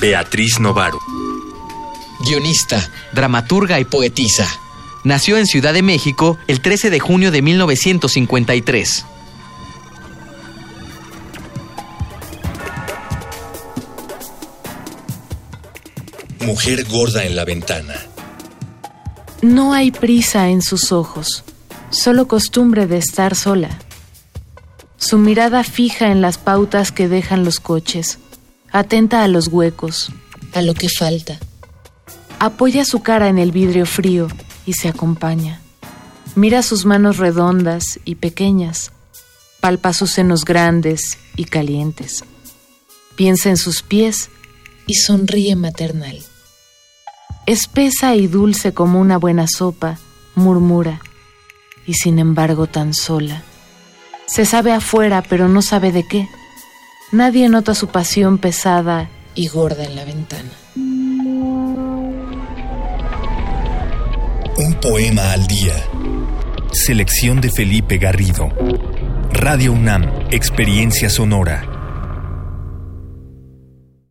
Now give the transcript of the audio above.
Beatriz Novaro. Guionista, dramaturga y poetisa. Nació en Ciudad de México el 13 de junio de 1953. Mujer gorda en la ventana. No hay prisa en sus ojos, solo costumbre de estar sola. Su mirada fija en las pautas que dejan los coches, atenta a los huecos, a lo que falta. Apoya su cara en el vidrio frío y se acompaña. Mira sus manos redondas y pequeñas, palpa sus senos grandes y calientes. Piensa en sus pies y sonríe maternal. Espesa y dulce como una buena sopa, murmura, y sin embargo tan sola. Se sabe afuera, pero no sabe de qué. Nadie nota su pasión pesada y gorda en la ventana. Un poema al día. Selección de Felipe Garrido. Radio UNAM, Experiencia Sonora.